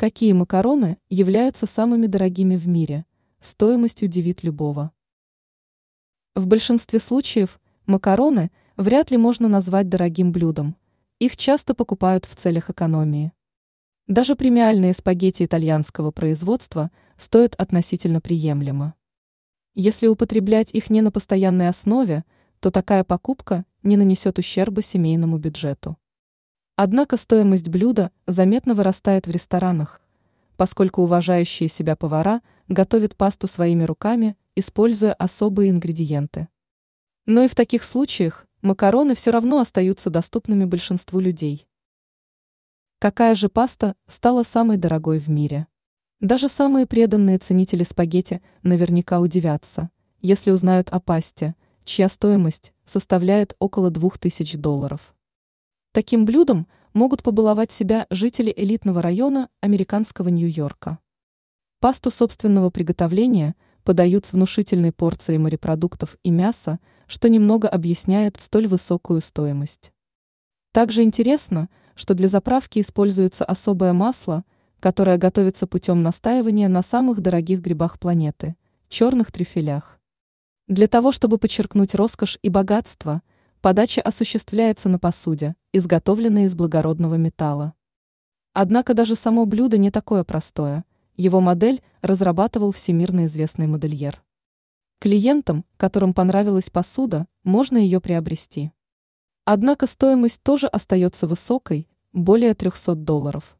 Какие макароны являются самыми дорогими в мире? Стоимость удивит любого. В большинстве случаев макароны вряд ли можно назвать дорогим блюдом. Их часто покупают в целях экономии. Даже премиальные спагетти итальянского производства стоят относительно приемлемо. Если употреблять их не на постоянной основе, то такая покупка не нанесет ущерба семейному бюджету. Однако стоимость блюда заметно вырастает в ресторанах, поскольку уважающие себя повара готовят пасту своими руками, используя особые ингредиенты. Но и в таких случаях макароны все равно остаются доступными большинству людей. Какая же паста стала самой дорогой в мире? Даже самые преданные ценители спагетти наверняка удивятся, если узнают о пасте, чья стоимость составляет около 2000 долларов. Таким блюдом могут побаловать себя жители элитного района американского Нью-Йорка. Пасту собственного приготовления подают с внушительной порцией морепродуктов и мяса, что немного объясняет столь высокую стоимость. Также интересно, что для заправки используется особое масло, которое готовится путем настаивания на самых дорогих грибах планеты – черных трюфелях. Для того, чтобы подчеркнуть роскошь и богатство – Подача осуществляется на посуде, изготовленной из благородного металла. Однако даже само блюдо не такое простое. Его модель разрабатывал всемирно известный модельер. Клиентам, которым понравилась посуда, можно ее приобрести. Однако стоимость тоже остается высокой, более 300 долларов.